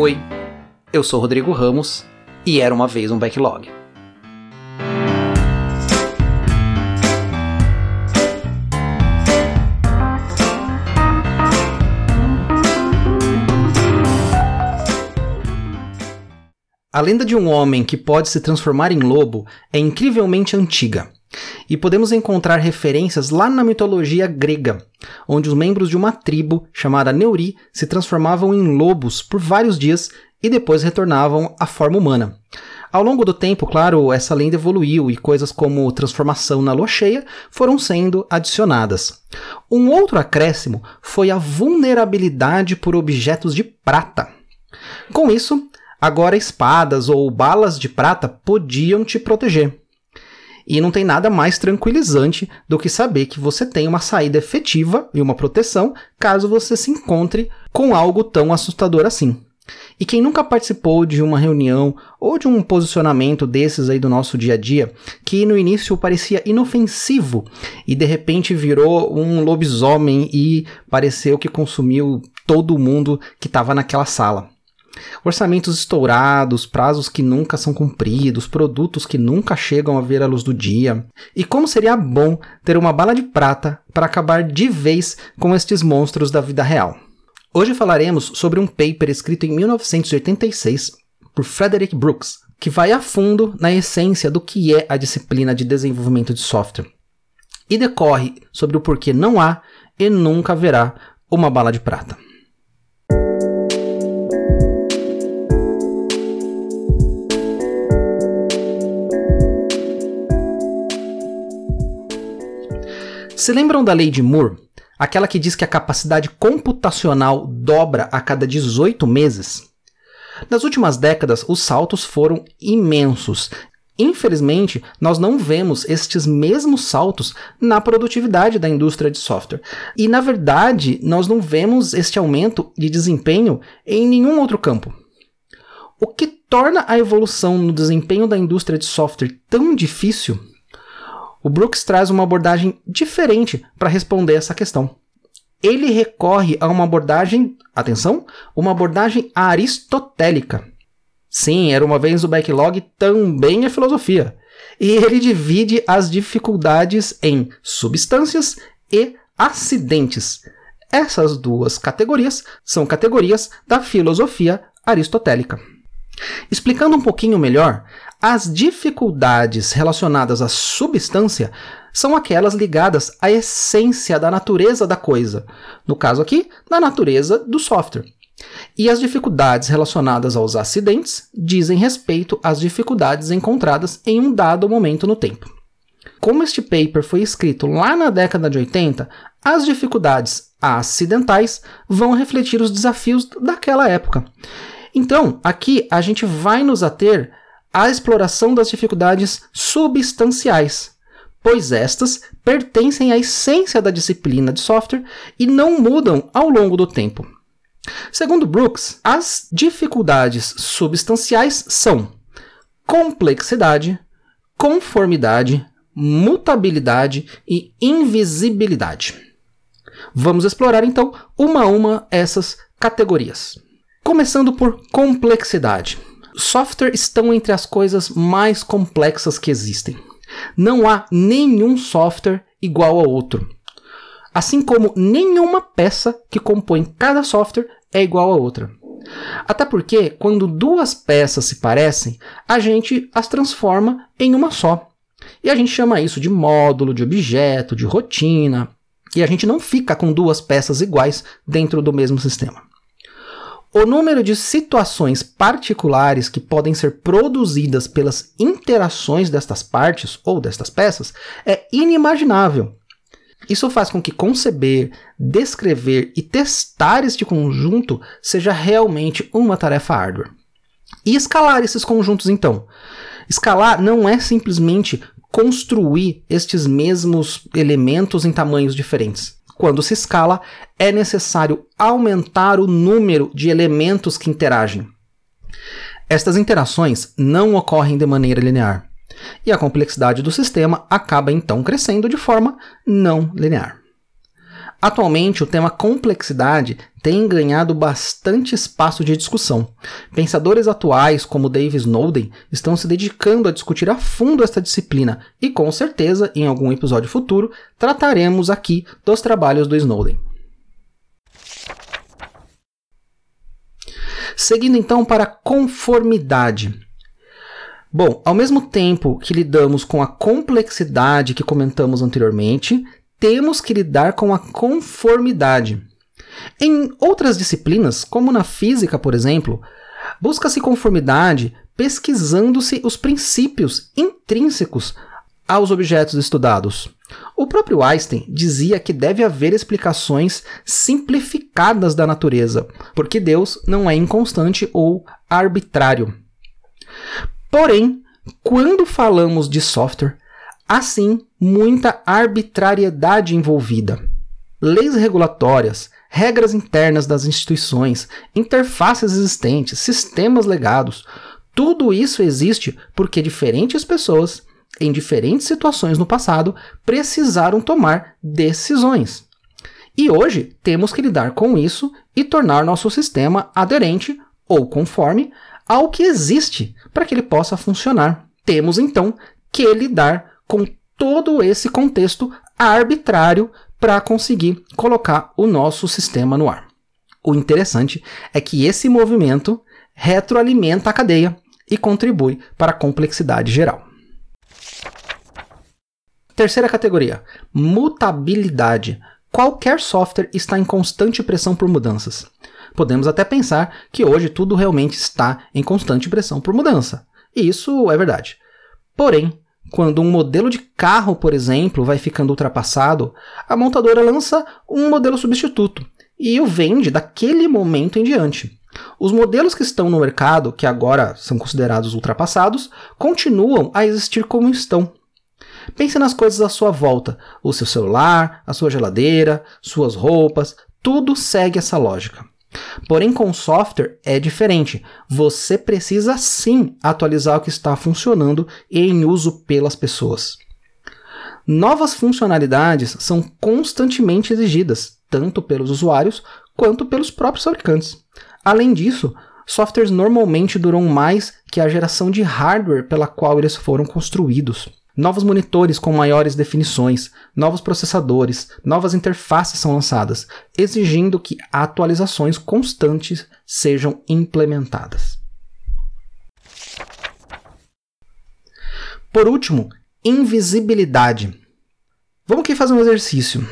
Oi, eu sou Rodrigo Ramos e era uma vez um backlog. A lenda de um homem que pode se transformar em lobo é incrivelmente antiga. E podemos encontrar referências lá na mitologia grega, onde os membros de uma tribo chamada Neuri se transformavam em lobos por vários dias e depois retornavam à forma humana. Ao longo do tempo, claro, essa lenda evoluiu e coisas como transformação na lua cheia foram sendo adicionadas. Um outro acréscimo foi a vulnerabilidade por objetos de prata. Com isso, agora espadas ou balas de prata podiam te proteger. E não tem nada mais tranquilizante do que saber que você tem uma saída efetiva e uma proteção caso você se encontre com algo tão assustador assim. E quem nunca participou de uma reunião ou de um posicionamento desses aí do nosso dia a dia, que no início parecia inofensivo e de repente virou um lobisomem e pareceu que consumiu todo mundo que estava naquela sala. Orçamentos estourados, prazos que nunca são cumpridos, produtos que nunca chegam a ver a luz do dia. E como seria bom ter uma bala de prata para acabar de vez com estes monstros da vida real. Hoje falaremos sobre um paper escrito em 1986 por Frederick Brooks, que vai a fundo na essência do que é a disciplina de desenvolvimento de software e decorre sobre o porquê não há e nunca haverá uma bala de prata. Se lembram da lei de Moore? Aquela que diz que a capacidade computacional dobra a cada 18 meses? Nas últimas décadas, os saltos foram imensos. Infelizmente, nós não vemos estes mesmos saltos na produtividade da indústria de software. E, na verdade, nós não vemos este aumento de desempenho em nenhum outro campo. O que torna a evolução no desempenho da indústria de software tão difícil o Brooks traz uma abordagem diferente para responder essa questão. Ele recorre a uma abordagem, atenção, uma abordagem aristotélica. Sim, era uma vez o backlog também é filosofia. E ele divide as dificuldades em substâncias e acidentes. Essas duas categorias são categorias da filosofia aristotélica. Explicando um pouquinho melhor, as dificuldades relacionadas à substância são aquelas ligadas à essência da natureza da coisa, no caso aqui, da natureza do software. E as dificuldades relacionadas aos acidentes dizem respeito às dificuldades encontradas em um dado momento no tempo. Como este paper foi escrito lá na década de 80, as dificuldades acidentais vão refletir os desafios daquela época. Então, aqui a gente vai nos ater à exploração das dificuldades substanciais, pois estas pertencem à essência da disciplina de software e não mudam ao longo do tempo. Segundo Brooks, as dificuldades substanciais são complexidade, conformidade, mutabilidade e invisibilidade. Vamos explorar então uma a uma essas categorias. Começando por complexidade. Software estão entre as coisas mais complexas que existem. Não há nenhum software igual ao outro. Assim como nenhuma peça que compõe cada software é igual a outra. Até porque, quando duas peças se parecem, a gente as transforma em uma só. E a gente chama isso de módulo, de objeto, de rotina. E a gente não fica com duas peças iguais dentro do mesmo sistema. O número de situações particulares que podem ser produzidas pelas interações destas partes ou destas peças é inimaginável. Isso faz com que conceber, descrever e testar este conjunto seja realmente uma tarefa árdua. E escalar esses conjuntos, então? Escalar não é simplesmente construir estes mesmos elementos em tamanhos diferentes. Quando se escala, é necessário aumentar o número de elementos que interagem. Estas interações não ocorrem de maneira linear, e a complexidade do sistema acaba então crescendo de forma não linear. Atualmente, o tema complexidade tem ganhado bastante espaço de discussão. Pensadores atuais, como Dave Snowden, estão se dedicando a discutir a fundo esta disciplina e, com certeza, em algum episódio futuro, trataremos aqui dos trabalhos do Snowden. Seguindo então para a conformidade. Bom, ao mesmo tempo que lidamos com a complexidade que comentamos anteriormente, temos que lidar com a conformidade. Em outras disciplinas, como na física, por exemplo, busca-se conformidade pesquisando-se os princípios intrínsecos aos objetos estudados. O próprio Einstein dizia que deve haver explicações simplificadas da natureza, porque Deus não é inconstante ou arbitrário. Porém, quando falamos de software, há sim muita arbitrariedade envolvida. Leis regulatórias, regras internas das instituições, interfaces existentes, sistemas legados, tudo isso existe porque diferentes pessoas, em diferentes situações no passado, precisaram tomar decisões. E hoje temos que lidar com isso e tornar nosso sistema aderente ou conforme ao que existe para que ele possa funcionar. Temos então que lidar com todo esse contexto arbitrário para conseguir colocar o nosso sistema no ar. O interessante é que esse movimento retroalimenta a cadeia e contribui para a complexidade geral. Terceira categoria: mutabilidade. Qualquer software está em constante pressão por mudanças. Podemos até pensar que hoje tudo realmente está em constante pressão por mudança. E isso é verdade. Porém, quando um modelo de carro, por exemplo, vai ficando ultrapassado, a montadora lança um modelo substituto e o vende daquele momento em diante. Os modelos que estão no mercado, que agora são considerados ultrapassados, continuam a existir como estão. Pense nas coisas à sua volta: o seu celular, a sua geladeira, suas roupas, tudo segue essa lógica. Porém, com software é diferente. Você precisa sim atualizar o que está funcionando e em uso pelas pessoas. Novas funcionalidades são constantemente exigidas, tanto pelos usuários quanto pelos próprios fabricantes. Além disso, softwares normalmente duram mais que a geração de hardware pela qual eles foram construídos. Novos monitores com maiores definições, novos processadores, novas interfaces são lançadas, exigindo que atualizações constantes sejam implementadas. Por último, invisibilidade. Vamos aqui fazer um exercício.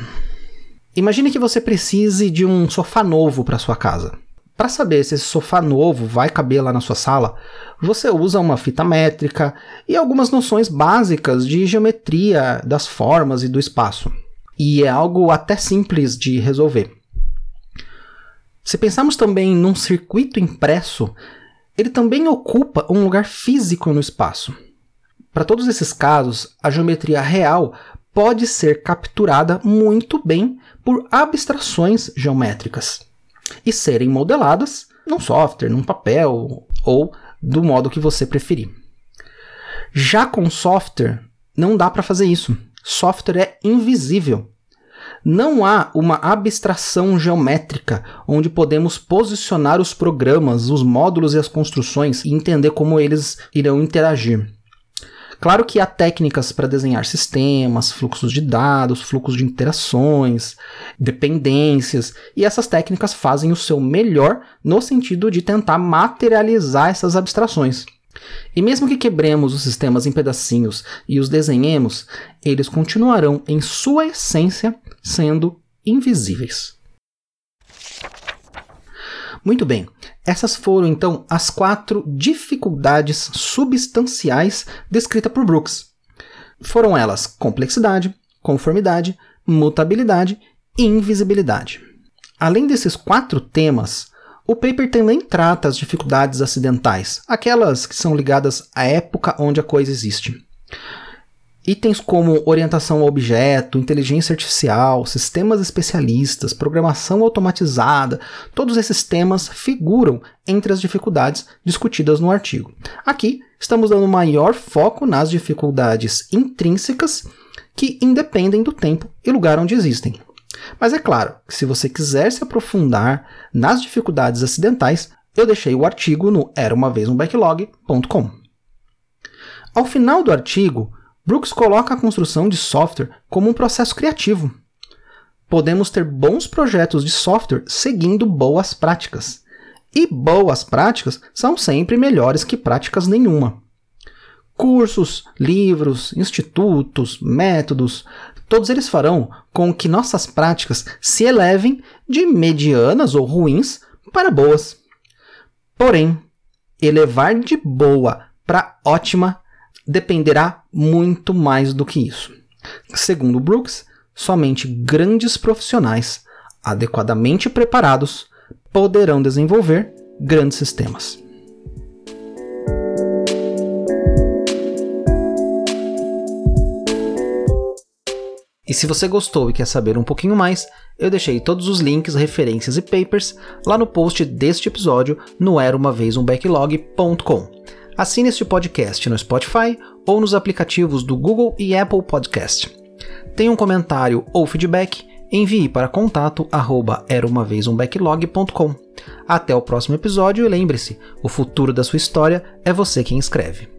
Imagine que você precise de um sofá novo para sua casa. Para saber se esse sofá novo vai caber lá na sua sala, você usa uma fita métrica e algumas noções básicas de geometria das formas e do espaço. E é algo até simples de resolver. Se pensarmos também num circuito impresso, ele também ocupa um lugar físico no espaço. Para todos esses casos, a geometria real pode ser capturada muito bem por abstrações geométricas e serem modeladas num software, num papel ou do modo que você preferir. Já com software, não dá para fazer isso. Software é invisível. Não há uma abstração geométrica onde podemos posicionar os programas, os módulos e as construções e entender como eles irão interagir. Claro que há técnicas para desenhar sistemas, fluxos de dados, fluxos de interações, dependências, e essas técnicas fazem o seu melhor no sentido de tentar materializar essas abstrações. E mesmo que quebremos os sistemas em pedacinhos e os desenhemos, eles continuarão em sua essência sendo invisíveis. Muito bem, essas foram então as quatro dificuldades substanciais descritas por Brooks. Foram elas complexidade, conformidade, mutabilidade e invisibilidade. Além desses quatro temas, o paper também trata as dificuldades acidentais, aquelas que são ligadas à época onde a coisa existe. Itens como orientação ao objeto, inteligência artificial, sistemas especialistas, programação automatizada, todos esses temas figuram entre as dificuldades discutidas no artigo. Aqui estamos dando maior foco nas dificuldades intrínsecas que independem do tempo e lugar onde existem. Mas é claro que se você quiser se aprofundar nas dificuldades acidentais, eu deixei o artigo no era uma vez um backlog.com. Ao final do artigo, Brooks coloca a construção de software como um processo criativo. Podemos ter bons projetos de software seguindo boas práticas. E boas práticas são sempre melhores que práticas nenhuma. Cursos, livros, institutos, métodos, todos eles farão com que nossas práticas se elevem de medianas ou ruins para boas. Porém, elevar de boa para ótima dependerá muito mais do que isso. Segundo Brooks, somente grandes profissionais adequadamente preparados poderão desenvolver grandes sistemas. E se você gostou e quer saber um pouquinho mais, eu deixei todos os links, referências e papers lá no post deste episódio no era Assine este podcast no Spotify ou nos aplicativos do Google e Apple Podcast. Tem um comentário ou feedback? Envie para contato arroba Até o próximo episódio e lembre-se, o futuro da sua história é você quem escreve.